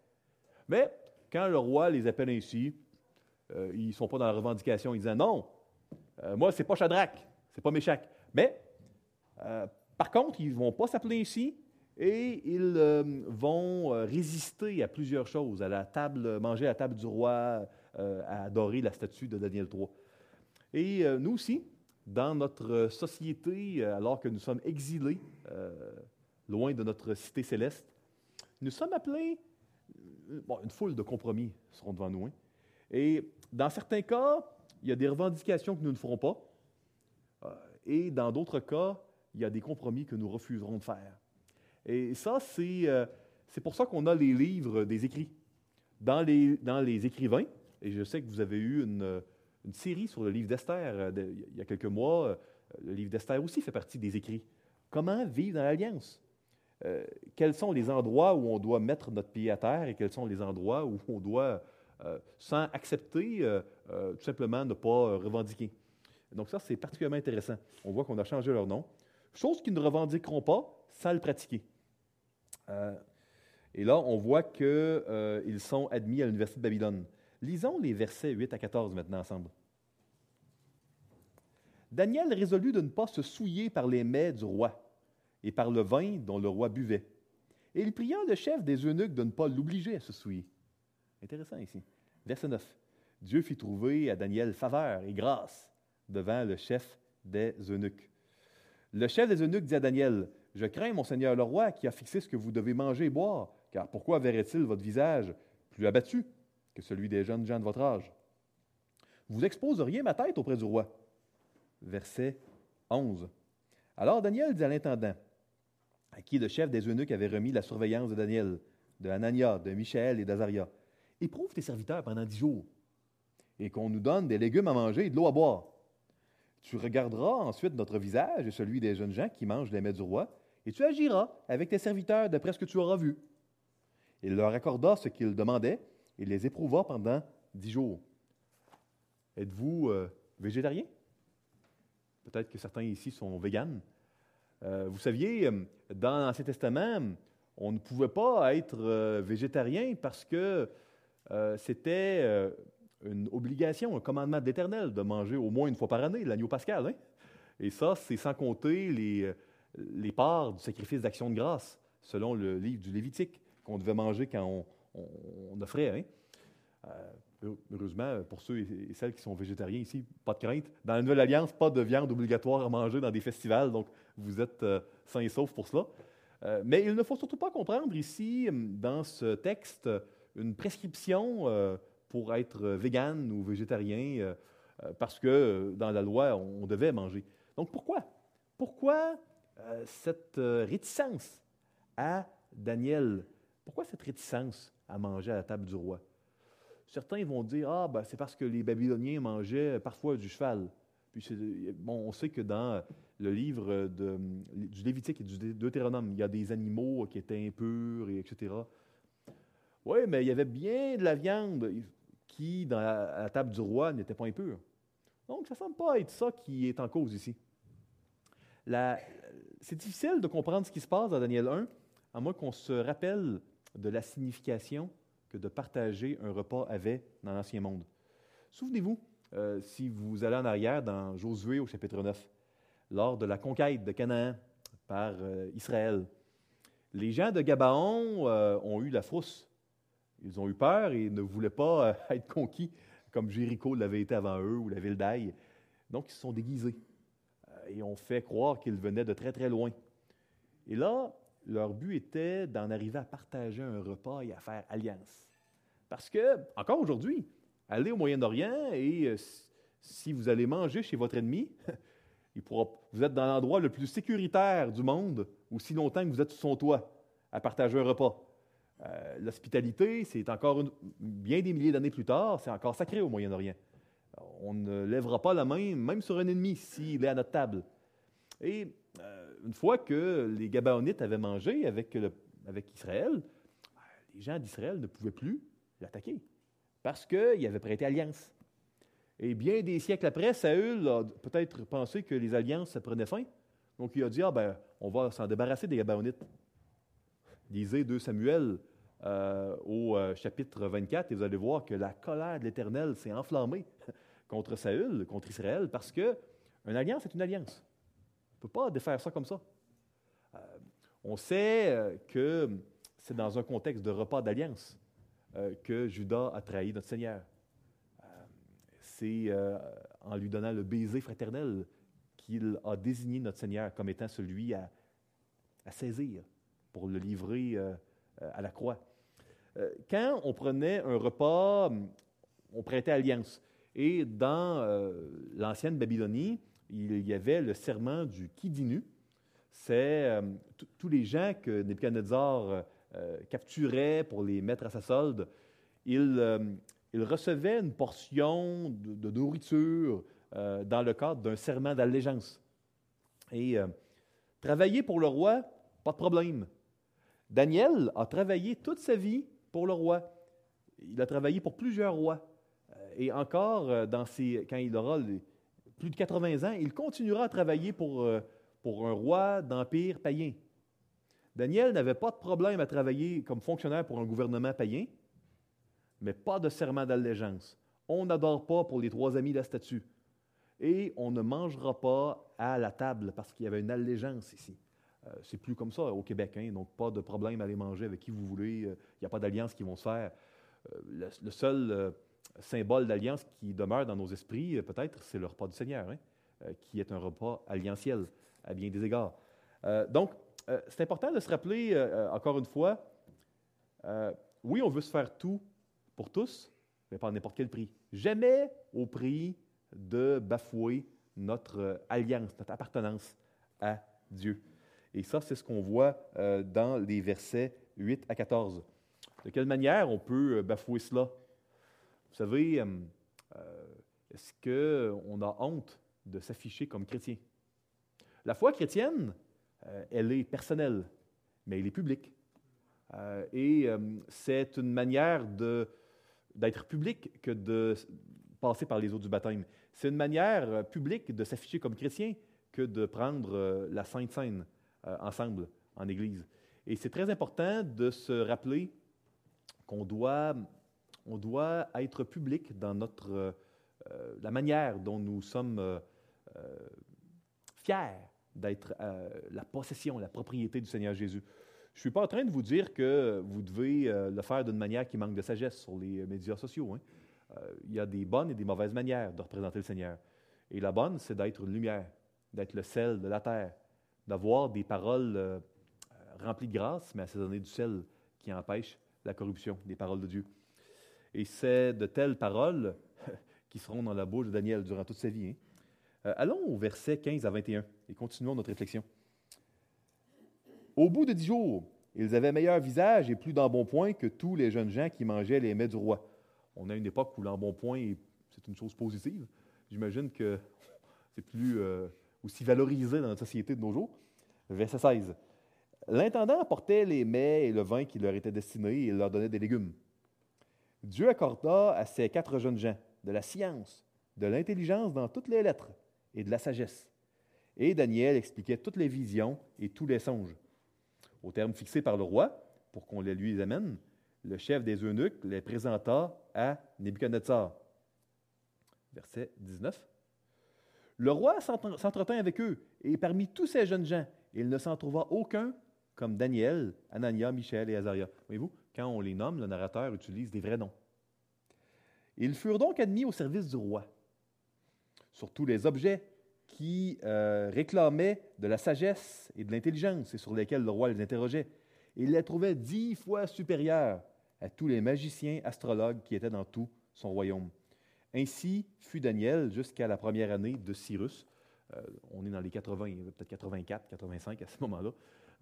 Mais quand le roi les appelle ainsi, euh, ils ne sont pas dans la revendication. Ils disent non, euh, moi, ce n'est pas Shadrach, ce n'est pas Meshach. Mais, euh, par contre, ils ne vont pas s'appeler ainsi et ils vont résister à plusieurs choses, à la table, manger à la table du roi, à adorer la statue de Daniel III. Et nous aussi, dans notre société, alors que nous sommes exilés, loin de notre cité céleste, nous sommes appelés, bon, une foule de compromis seront devant nous. Hein. Et dans certains cas, il y a des revendications que nous ne ferons pas. et dans d'autres cas, il y a des compromis que nous refuserons de faire. Et ça, c'est, c'est pour ça qu'on a les livres des écrits. Dans les, dans les écrivains, et je sais que vous avez eu une, une série sur le livre d'Esther euh, il y a quelques mois. Euh, le livre d'Esther aussi fait partie des écrits. Comment vivre dans l'Alliance? Euh, quels sont les endroits où on doit mettre notre pied à terre et quels sont les endroits où on doit, sans accepter, tout simplement ne pas revendiquer? Donc ça, c'est particulièrement intéressant. On voit qu'on a changé leur nom. Chose qu'ils ne revendiqueront pas sans le pratiquer. et là, on voit qu'ils sont admis à l'Université de Babylone. Lisons les versets 8 à 14 maintenant ensemble. Daniel résolut de ne pas se souiller par les mets du roi et par le vin dont le roi buvait. Et il pria le chef des eunuques de ne pas l'obliger à se souiller. Intéressant ici. Verset 9. Dieu fit trouver à Daniel faveur et grâce devant le chef des eunuques. Le chef des eunuques dit à Daniel, Je crains, mon Seigneur le roi, qui a fixé ce que vous devez manger et boire, car pourquoi verrait-il votre visage plus abattu que celui des jeunes gens de votre âge? Vous exposeriez ma tête auprès du roi. Verset 11. Alors Daniel dit à l'intendant, à qui le chef des eunuques avait remis la surveillance de Daniel, de Anania, de Michel et d'Azaria, éprouve tes serviteurs pendant dix jours, et qu'on nous donne des légumes à manger et de l'eau à boire. Tu regarderas ensuite notre visage et celui des jeunes gens qui mangent les mets du roi, et tu agiras avec tes serviteurs d'après ce que tu auras vu. Il leur accorda ce qu'ils demandaient, il les éprouva pendant dix jours. Êtes-vous euh, végétarien? Peut-être que certains ici sont véganes. Euh, vous saviez, euh, dans l'Ancien Testament, on ne pouvait pas être végétarien parce que c'était une obligation, un commandement de l'Éternel de manger au moins une fois par année l'agneau pascal. Hein? Et ça, c'est sans compter les, les parts du sacrifice d'action de grâce, selon le livre du Lévitique, qu'on devait manger quand on, on, offrait. Hein? Euh, heureusement, pour ceux et celles qui sont végétariens ici, pas de crainte. Dans la Nouvelle Alliance, pas de viande obligatoire à manger dans des festivals, donc vous êtes euh, sains et saufs pour cela. Euh, mais il ne faut surtout pas comprendre ici, dans ce texte, une prescription pour être vegan ou végétarien, parce que dans la loi, on devait manger. Donc pourquoi? Pourquoi cette réticence à Daniel? Pourquoi cette réticence à manger à la table du roi? Certains vont dire Ah, ben, c'est parce que les Babyloniens mangeaient parfois du cheval. Puis bon, on sait que dans le livre de, du Lévitique et du Deutéronome, il y a des animaux qui étaient impurs, et etc. Oui, mais il y avait bien de la viande qui, dans la, table du roi, n'était pas impure. Donc, ça ne semble pas être ça qui est en cause ici. C'est difficile de comprendre ce qui se passe dans Daniel 1, à moins qu'on se rappelle de la signification que de partager un repas avait dans l'Ancien Monde. Souvenez-vous, euh, si vous allez en arrière dans Josué au chapitre 9, lors de la conquête de Canaan par euh, Israël, les gens de Gabaon euh, ont eu la frousse. Ils ont eu peur et ne voulaient pas être conquis comme Jéricho l'avait été avant eux ou la ville d'Aï. Donc, ils se sont déguisés et ont fait croire qu'ils venaient de très, très loin. Et là, leur but était d'en arriver à partager un repas et à faire alliance. Parce que, encore aujourd'hui, allez au Moyen-Orient et euh, si vous allez manger chez votre ennemi, vous êtes dans l'endroit le plus sécuritaire du monde aussi longtemps que vous êtes sous son toit à partager un repas. Euh, l'hospitalité, c'est encore bien des milliers d'années plus tard, c'est encore sacré au Moyen-Orient. On ne lèvera pas la main, même sur un ennemi, s'il est à notre table. Et euh, une fois que les Gabaonites avaient mangé avec, Israël, les gens d'Israël ne pouvaient plus l'attaquer parce qu'il avait prêté alliance. Et bien des siècles après, Saül a peut-être pensé que les alliances, ça prenait fin. Donc il a dit, ah ben, on va s'en débarrasser des Gabaonites. Lisez 2 Samuel euh, au euh, chapitre 24 et vous allez voir que la colère de l'Éternel s'est enflammée contre Saül, contre Israël, parce que une alliance est une alliance. On ne peut pas défaire ça comme ça. Euh, on sait que c'est dans un contexte de repas d'alliance que Judas a trahi notre Seigneur. c'est en lui donnant le baiser fraternel qu'il a désigné notre Seigneur comme étant celui à, saisir pour le livrer à la croix. Euh, quand on prenait un repas, on prêtait alliance. Et dans l'ancienne Babylonie, il y avait le serment du Kidinu. C'est tous les gens que Nebuchadnezzar capturait pour les mettre à sa solde. Il, il recevait une portion de, nourriture euh, dans le cadre d'un serment d'allégeance. Et euh, travailler pour le roi, pas de problème. Daniel a travaillé toute sa vie pour le roi. Il a travaillé pour plusieurs rois. Euh, et encore, dans ses, quand il aura plus de 80 ans, il continuera à travailler pour, pour un roi d'empire païen. Daniel n'avait pas de problème à travailler comme fonctionnaire pour un gouvernement païen mais pas de serment d'allégeance. On n'adore pas pour les trois amis la statue. Et on ne mangera pas à la table parce qu'il y avait une allégeance ici. Euh, c'est plus comme ça au Québec, hein, donc pas de problème à aller manger avec qui vous voulez. Euh, il n'y a pas d'alliance qui vont se faire. Euh, le, seul symbole d'alliance qui demeure dans nos esprits, peut-être, c'est le repas du Seigneur, hein, qui est un repas alliantiel à bien des égards. donc, c'est important de se rappeler, encore une fois, oui, on veut se faire tout pour tous, mais pas à n'importe quel prix. Jamais au prix de bafouer notre alliance, notre appartenance à Dieu. Et ça, c'est ce qu'on voit euh, dans les versets 8 à 14. De quelle manière on peut euh, bafouer cela? Vous savez, euh, est-ce qu'on a honte de s'afficher comme chrétien? La foi chrétienne, elle est personnelle, mais elle est publique. et c'est une manière d'être public que de passer par les eaux du baptême. C'est une manière publique de s'afficher comme chrétien que de prendre la Sainte Seine euh, ensemble en Église. Et c'est très important de se rappeler qu'on doit, on doit être public dans notre, la manière dont nous sommes fiers d'être la possession, la propriété du Seigneur Jésus. Je ne suis pas en train de vous dire que vous devez euh, le faire d'une manière qui manque de sagesse sur les médias sociaux. Hein. Euh, il y a des bonnes et des mauvaises manières de représenter le Seigneur. Et la bonne, c'est d'être une lumière, d'être le sel de la terre, d'avoir des paroles euh, remplies de grâce, mais assaisonnées du sel qui empêche la corruption, des paroles de Dieu. Et c'est de telles paroles qui seront dans la bouche de Daniel durant toute sa vie. Hein. allons au verset 15 à 21 et continuons notre réflexion. Au bout de dix jours, ils avaient meilleur visage et plus d'embonpoint que tous les jeunes gens qui mangeaient les mets du roi. On a une époque où l'embonpoint, c'est une chose positive. J'imagine que c'est plus euh, aussi valorisé dans notre société de nos jours. Verset 16. L'intendant apportait les mets et le vin qui leur étaient destinés et leur donnait des légumes. Dieu accorda à ces quatre jeunes gens de la science, de l'intelligence dans toutes les lettres et de la sagesse. Et Daniel expliquait toutes les visions et tous les songes. Au terme fixé par le roi, pour qu'on les lui amène, le chef des eunuques les présenta à Nebuchadnezzar. Verset 19. Le roi s'entretint avec eux, et parmi tous ces jeunes gens, il ne s'en trouva aucun comme Daniel, Anania, Michel et Azaria. Voyez-vous, quand on les nomme, le narrateur utilise des vrais noms. Ils furent donc admis au service du roi. Sur tous les objets qui euh, réclamaient de la sagesse et de l'intelligence et sur lesquels le roi les interrogeait. il les trouvait dix fois supérieurs à tous les magiciens astrologues qui étaient dans tout son royaume. Ainsi fut Daniel jusqu'à la première année de Cyrus. Euh, on est dans les 80, peut-être 84, 85 à ce moment-là.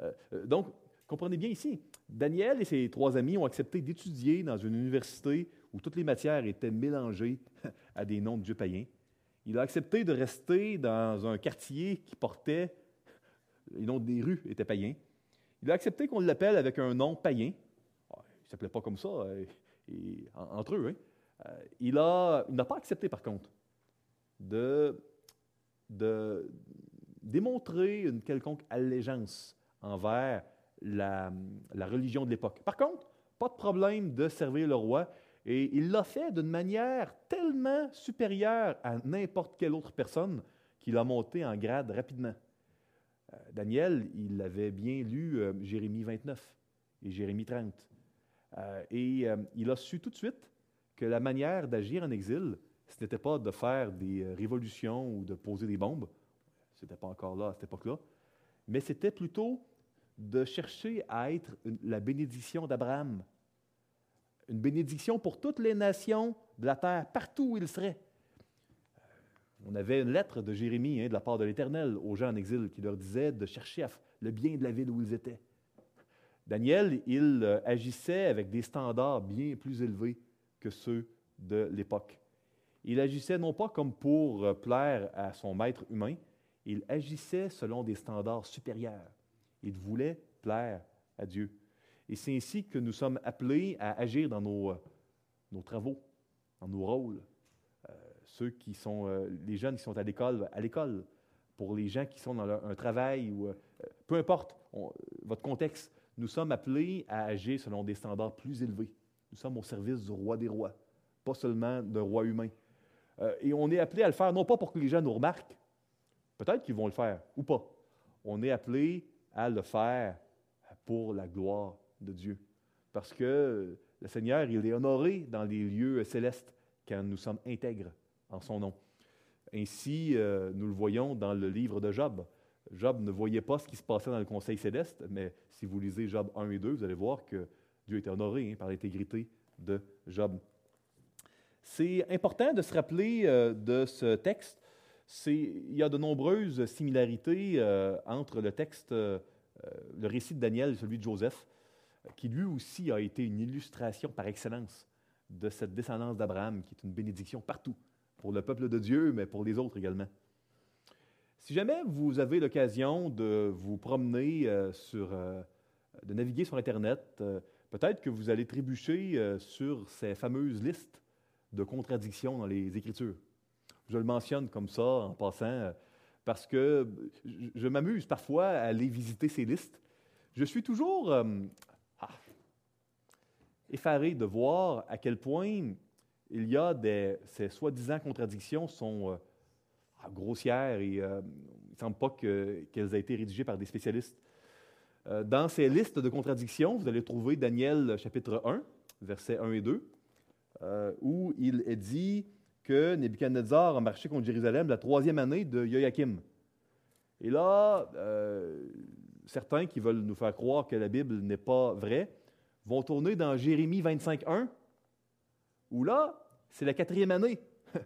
Euh, donc, comprenez bien ici, Daniel et ses trois amis ont accepté d'étudier dans une université où toutes les matières étaient mélangées à des noms de dieux païens. Il a accepté de rester dans un quartier qui portait, les noms des rues étaient païens. Il a accepté qu'on l'appelle avec un nom païen. Ah, il ne s'appelait pas comme ça euh, entre eux. Hein. Euh, il n'a pas accepté, par contre, de, démontrer une quelconque allégeance envers la, la religion de l'époque. Par contre, pas de problème de servir le roi et il l'a fait d'une manière tellement supérieure à n'importe quelle autre personne qu'il a monté en grade rapidement. Euh, Daniel, il avait bien lu euh, Jérémie 29 et Jérémie 30. Euh, et il a su tout de suite que la manière d'agir en exil, ce n'était pas de faire des révolutions ou de poser des bombes. ce n'était pas encore là à cette époque-là, mais c'était plutôt de chercher à être la bénédiction d'Abraham. Une bénédiction pour toutes les nations de la terre, partout où ils seraient. On avait une lettre de Jérémie hein, de la part de l'Éternel aux gens en exil qui leur disait de chercher le bien de la ville où ils étaient. Daniel, il euh, agissait avec des standards bien plus élevés que ceux de l'époque. Il agissait non pas comme pour euh, plaire à son maître humain, il agissait selon des standards supérieurs. Il voulait plaire à Dieu. Et c'est ainsi que nous sommes appelés à agir dans nos, euh, travaux, dans nos rôles. ceux qui sont, les jeunes qui sont à l'école, à l'école, pour les gens qui sont dans un travail, ou peu importe votre contexte, nous sommes appelés à agir selon des standards plus élevés. Nous sommes au service du roi des rois, pas seulement d'un roi humain. Euh, et on est appelé à le faire non pas pour que les gens nous remarquent, peut-être qu'ils vont le faire ou pas. On est appelé à le faire pour la gloire de Dieu. Parce que le Seigneur, il est honoré dans les lieux célestes quand nous sommes intègres en son nom. Ainsi, euh, nous le voyons dans le livre de Job. Job ne voyait pas ce qui se passait dans le conseil céleste, mais si vous lisez Job 1 et 2, vous allez voir que Dieu était honoré hein, par l'intégrité de Job. C'est important de se rappeler euh, de ce texte. Il y a de nombreuses similarités euh, entre le texte, euh, le récit de Daniel et celui de Joseph, qui lui aussi a été une illustration par excellence de cette descendance d'Abraham, qui est une bénédiction partout, pour le peuple de Dieu, mais pour les autres également. Si jamais vous avez l'occasion de vous promener sur, de naviguer sur Internet, peut-être que vous allez trébucher sur ces fameuses listes de contradictions dans les Écritures. Je le mentionne comme ça en passant parce que je, m'amuse parfois à aller visiter ces listes. Je suis toujours ah, effaré de voir à quel point il y a des, ces soi-disant contradictions sont grossières et euh, il ne semble pas qu'elles aient été rédigées par des spécialistes. Euh, dans ces listes de contradictions, vous allez trouver Daniel chapitre 1, versets 1 et 2, euh, où il est dit que Nebuchadnezzar a marché contre Jérusalem la troisième année de Joachim. Et là, certains qui veulent nous faire croire que la Bible n'est pas vraie vont tourner dans Jérémie 25, 1, où là, c'est la quatrième année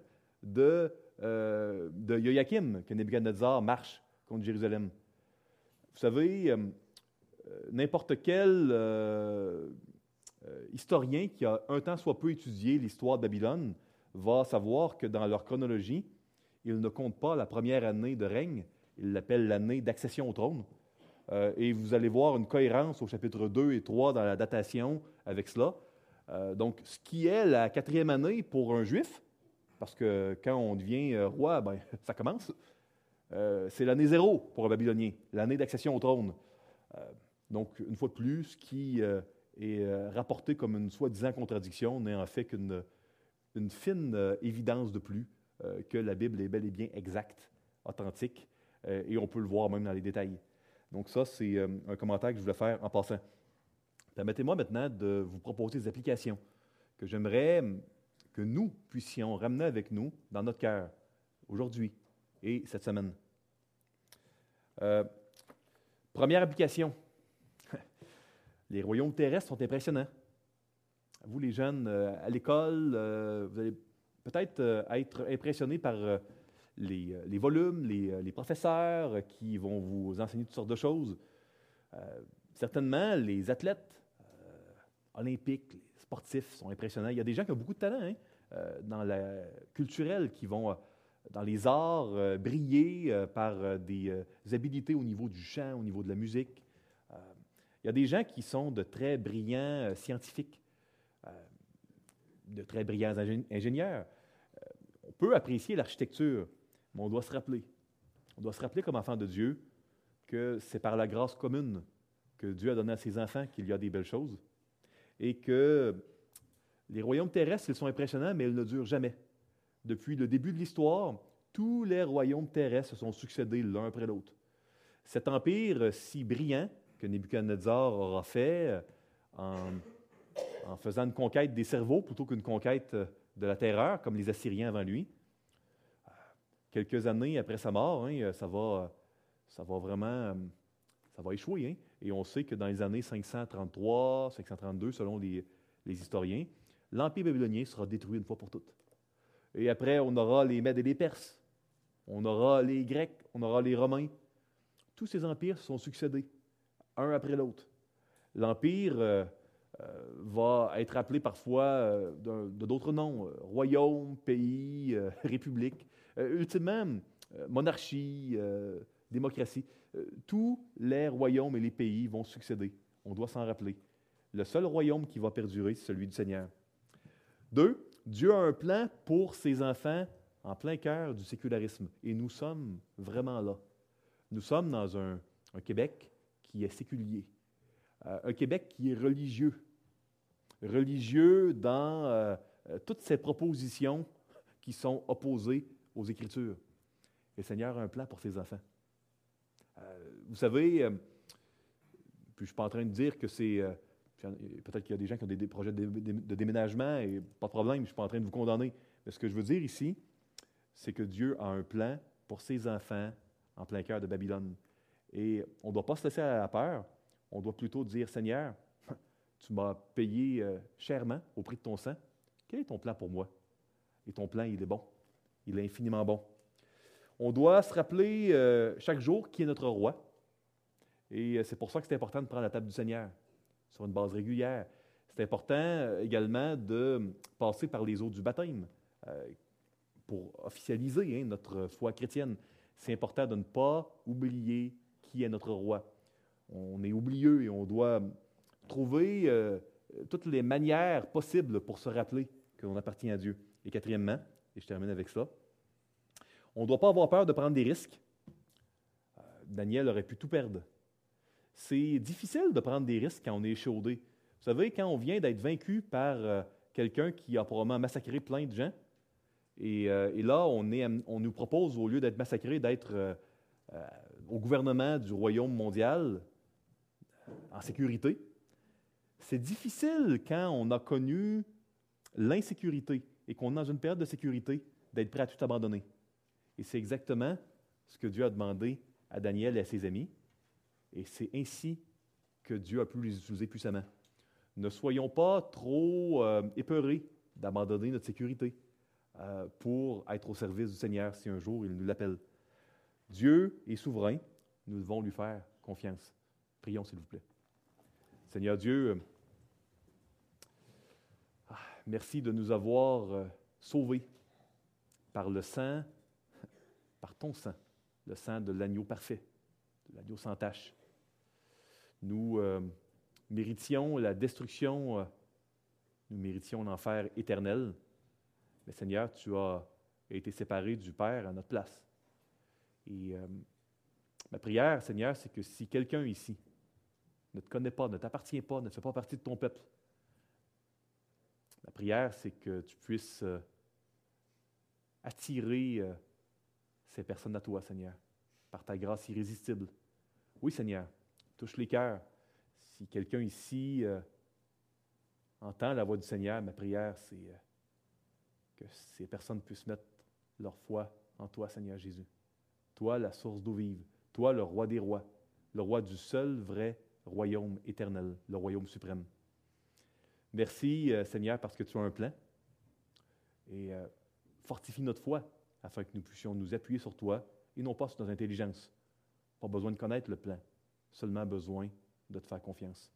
de euh, de Joachim que Nebuchadnezzar marche contre Jérusalem. Vous savez, euh, euh, n'importe quel historien qui a un temps soit peu étudié l'histoire de Babylone va savoir que dans leur chronologie, ils ne comptent pas la première année de règne, ils l'appellent l'année d'accession au trône. et vous allez voir une cohérence au chapitre 2 et 3 dans la datation avec cela. donc, ce qui est la quatrième année pour un juif, parce que quand on devient euh, roi, ben, ça commence. Euh, c'est l'année zéro pour un Babylonien, l'année d'accession au trône. Euh, donc, une fois de plus, ce qui est rapporté comme une soi-disant contradiction n'est en fait qu'une une fine évidence de plus que la Bible est bel et bien exacte, authentique, et on peut le voir même dans les détails. Donc ça, c'est un commentaire que je voulais faire en passant. Permettez-moi maintenant de vous proposer des applications que j'aimerais que nous puissions ramener avec nous dans notre cœur aujourd'hui et cette semaine. Euh, première application. Les royaumes terrestres sont impressionnants. Vous, les jeunes, euh, à l'école, euh, vous allez peut-être être impressionnés par les, les, volumes, les, les, professeurs qui vont vous enseigner toutes sortes de choses. certainement, les athlètes olympiques, sportifs sont impressionnants. Il y a des gens qui ont beaucoup de talent hein, euh, dans la culturel qui vont euh, dans les arts euh, briller par des habilités au niveau du chant, au niveau de la musique. Il y a des gens qui sont de très brillants scientifiques, de très brillants ingénieurs. on peut apprécier l'architecture, mais on doit se rappeler, on doit se rappeler comme enfant de Dieu que c'est par la grâce commune que Dieu a donné à ses enfants qu'il y a des belles choses et que les royaumes terrestres, ils sont impressionnants, mais ils ne durent jamais. Depuis le début de l'histoire, tous les royaumes terrestres se sont succédés l'un après l'autre. Cet empire si brillant que Nebuchadnezzar aura fait euh, en, faisant une conquête des cerveaux plutôt qu'une conquête de la terreur, comme les Assyriens avant lui, euh, quelques années après sa mort, hein, ça, va, ça va vraiment ça va échouer. Hein. Et on sait que dans les années 533, 532, selon les, les historiens, l'Empire babylonien sera détruit une fois pour toutes. Et après, on aura les Mèdes et les Perses, on aura les Grecs, on aura les Romains. Tous ces empires se sont succédés, un après l'autre. L'Empire euh, euh, va être appelé parfois euh, de d'autres noms, royaume, pays, république, ultimement monarchie, démocratie. tous les royaumes et les pays vont succéder. On doit s'en rappeler. Le seul royaume qui va perdurer, c'est celui du Seigneur. Deux, Dieu a un plan pour ses enfants en plein cœur du sécularisme. Et nous sommes vraiment là. Nous sommes dans un, Québec qui est séculier, euh, un Québec qui est religieux, religieux dans euh, euh, toutes ces propositions qui sont opposées aux Écritures. Et le Seigneur a un plan pour ses enfants. vous savez, puis je ne suis pas en train de dire que c'est Peut-être qu'il y a des gens qui ont des, projets de, déménagement et pas de problème, je ne suis pas en train de vous condamner. Mais ce que je veux dire ici, c'est que Dieu a un plan pour ses enfants en plein cœur de Babylone. Et on ne doit pas se laisser à la peur. On doit plutôt dire Seigneur, tu m'as payé euh, chèrement au prix de ton sang. Quel est ton plan pour moi? Et ton plan, il est bon. Il est infiniment bon. On doit se rappeler euh, chaque jour qui est notre roi. Et euh, c'est pour ça que c'est important de prendre la table du Seigneur sur une base régulière. C'est important également de passer par les eaux du baptême pour officialiser hein, notre foi chrétienne. C'est important de ne pas oublier qui est notre roi. On est oublieux et on doit trouver euh, toutes les manières possibles pour se rappeler que l'on appartient à Dieu. Et quatrièmement, et je termine avec ça, on ne doit pas avoir peur de prendre des risques. Daniel aurait pu tout perdre c'est difficile de prendre des risques quand on est échaudé. Vous savez, quand on vient d'être vaincu par euh, quelqu'un qui a probablement massacré plein de gens, et, euh, là, on, nous propose, au lieu d'être massacré, d'être euh, au gouvernement du royaume mondial en sécurité. C'est difficile quand on a connu l'insécurité et qu'on est dans une période de sécurité d'être prêt à tout abandonner. Et c'est exactement ce que Dieu a demandé à Daniel et à ses amis. Et c'est ainsi que Dieu a pu les utiliser puissamment. Ne soyons pas trop euh, épeurés d'abandonner notre sécurité euh, pour être au service du Seigneur si un jour il nous l'appelle. Dieu est souverain, nous devons lui faire confiance. Prions, s'il vous plaît. Seigneur Dieu, euh, ah, merci de nous avoir sauvés par le sang, par ton sang, le sang de l'agneau parfait, de l'agneau sans tache. Nous euh, méritions la destruction, euh, nous méritions l'enfer éternel. Mais Seigneur, tu as été séparé du Père à notre place. Et euh, ma prière, Seigneur, c'est que si quelqu'un ici ne te connaît pas, ne t'appartient pas, ne fait pas partie de ton peuple, ma prière, c'est que tu puisses attirer ces personnes à toi, Seigneur, par ta grâce irrésistible. Oui, Seigneur, touche les cœurs. Si quelqu'un ici euh, entend la voix du Seigneur, ma prière, c'est euh, que ces personnes puissent mettre leur foi en toi, Seigneur Jésus. Toi, la source d'eau vive. Toi, le roi des rois. Le roi du seul vrai royaume éternel, le royaume suprême. Merci, euh, Seigneur, parce que tu as un plan. Et fortifie notre foi afin que nous puissions nous appuyer sur toi et non pas sur notre intelligence. Pas besoin de connaître le plan seulement besoin de te faire confiance.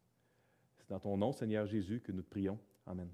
C'est dans ton nom, Seigneur Jésus, que nous te prions. Amen.